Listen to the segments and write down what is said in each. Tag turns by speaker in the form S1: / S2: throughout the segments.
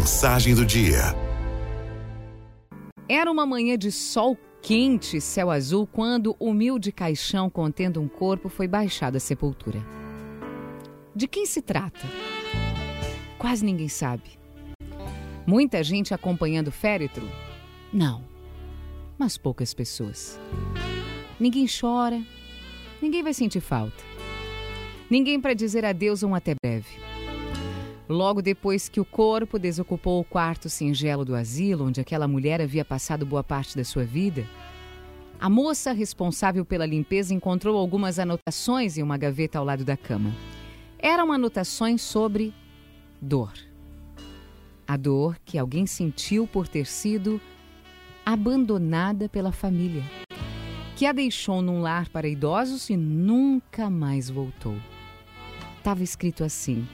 S1: Mensagem do dia.
S2: Era uma manhã de sol quente, céu azul, quando o humilde caixão contendo um corpo foi baixado à sepultura. De quem se trata? Quase ninguém sabe. Muita gente acompanhando o féretro? Não, mas poucas pessoas. Ninguém chora, ninguém vai sentir falta. Ninguém para dizer adeus ou um até breve. Logo depois que o corpo desocupou o quarto singelo do asilo, onde aquela mulher havia passado boa parte da sua vida, a moça responsável pela limpeza encontrou algumas anotações em uma gaveta ao lado da cama. Eram anotações sobre dor. A dor que alguém sentiu por ter sido abandonada pela família, que a deixou num lar para idosos e nunca mais voltou. Estava escrito assim: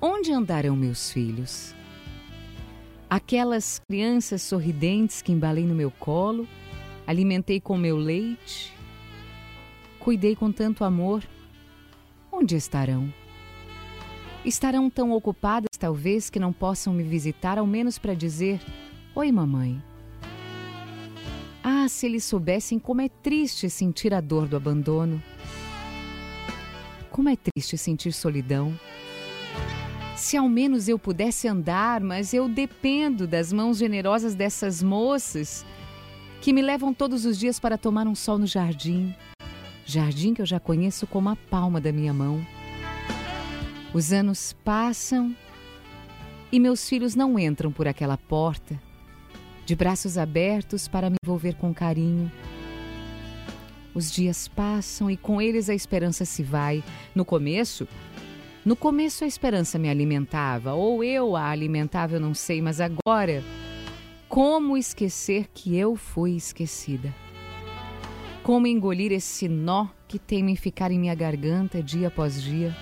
S2: Onde andarão meus filhos? Aquelas crianças sorridentes que embalei no meu colo, alimentei com meu leite, cuidei com tanto amor, onde estarão? Estarão tão ocupadas, talvez, que não possam me visitar, ao menos para dizer: Oi, mamãe. Ah, se eles soubessem como é triste sentir a dor do abandono. Como é triste sentir solidão. Se ao menos eu pudesse andar, mas eu dependo das mãos generosas dessas moças que me levam todos os dias para tomar um sol no jardim. Jardim que eu já conheço como a palma da minha mão. Os anos passam e meus filhos não entram por aquela porta, de braços abertos para me envolver com carinho. Os dias passam e com eles a esperança se vai. No começo, no começo a esperança me alimentava, ou eu a alimentava, eu não sei, mas agora, como esquecer que eu fui esquecida? Como engolir esse nó que tem em ficar em minha garganta dia após dia?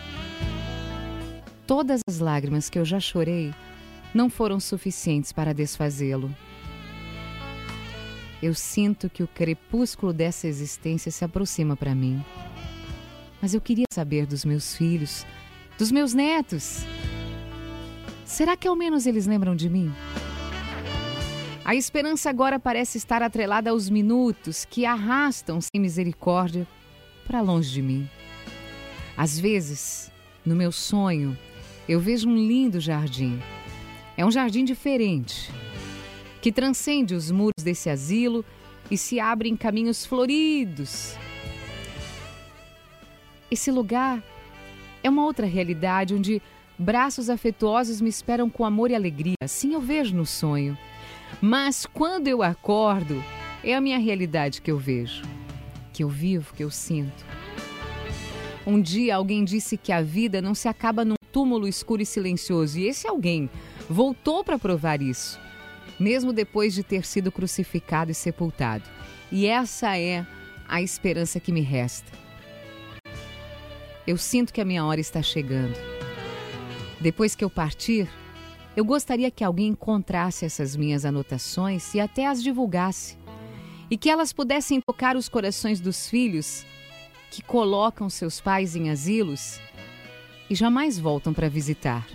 S2: Todas as lágrimas que eu já chorei não foram suficientes para desfazê-lo. Eu sinto que o crepúsculo dessa existência se aproxima para mim. Mas eu queria saber dos meus filhos, dos meus netos. Será que ao menos eles lembram de mim? A esperança agora parece estar atrelada aos minutos que arrastam sem misericórdia para longe de mim. Às vezes, no meu sonho, eu vejo um lindo jardim. É um jardim diferente, que transcende os muros desse asilo e se abre em caminhos floridos. Esse lugar é uma outra realidade onde braços afetuosos me esperam com amor e alegria. Assim eu vejo no sonho. Mas quando eu acordo, é a minha realidade que eu vejo, que eu vivo, que eu sinto. Um dia alguém disse que a vida não se acaba num túmulo escuro e silencioso, e esse alguém voltou para provar isso, mesmo depois de ter sido crucificado e sepultado. E essa é a esperança que me resta eu sinto que a minha hora está chegando. Depois que eu partir, eu gostaria que alguém encontrasse essas minhas anotações e até as divulgasse. E que elas pudessem tocar os corações dos filhos que colocam seus pais em asilos e jamais voltam para visitar.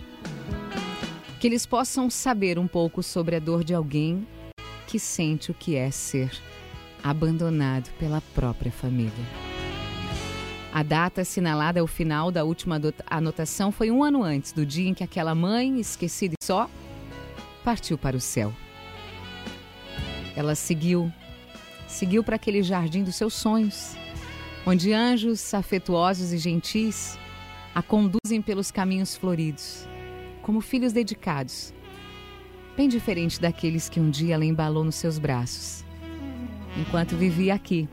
S2: Que eles possam saber um pouco sobre a dor de alguém que sente o que é ser abandonado pela própria família. A data assinalada ao final da última anotação foi um ano antes do dia em que aquela mãe, esquecida e só, partiu para o céu. Ela seguiu, seguiu para aquele jardim dos seus sonhos, onde anjos afetuosos e gentis a conduzem pelos caminhos floridos, como filhos dedicados, bem diferente daqueles que um dia ela embalou nos seus braços, enquanto vivia aqui,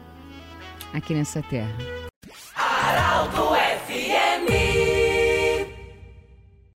S2: aqui nessa terra.
S3: Arauto é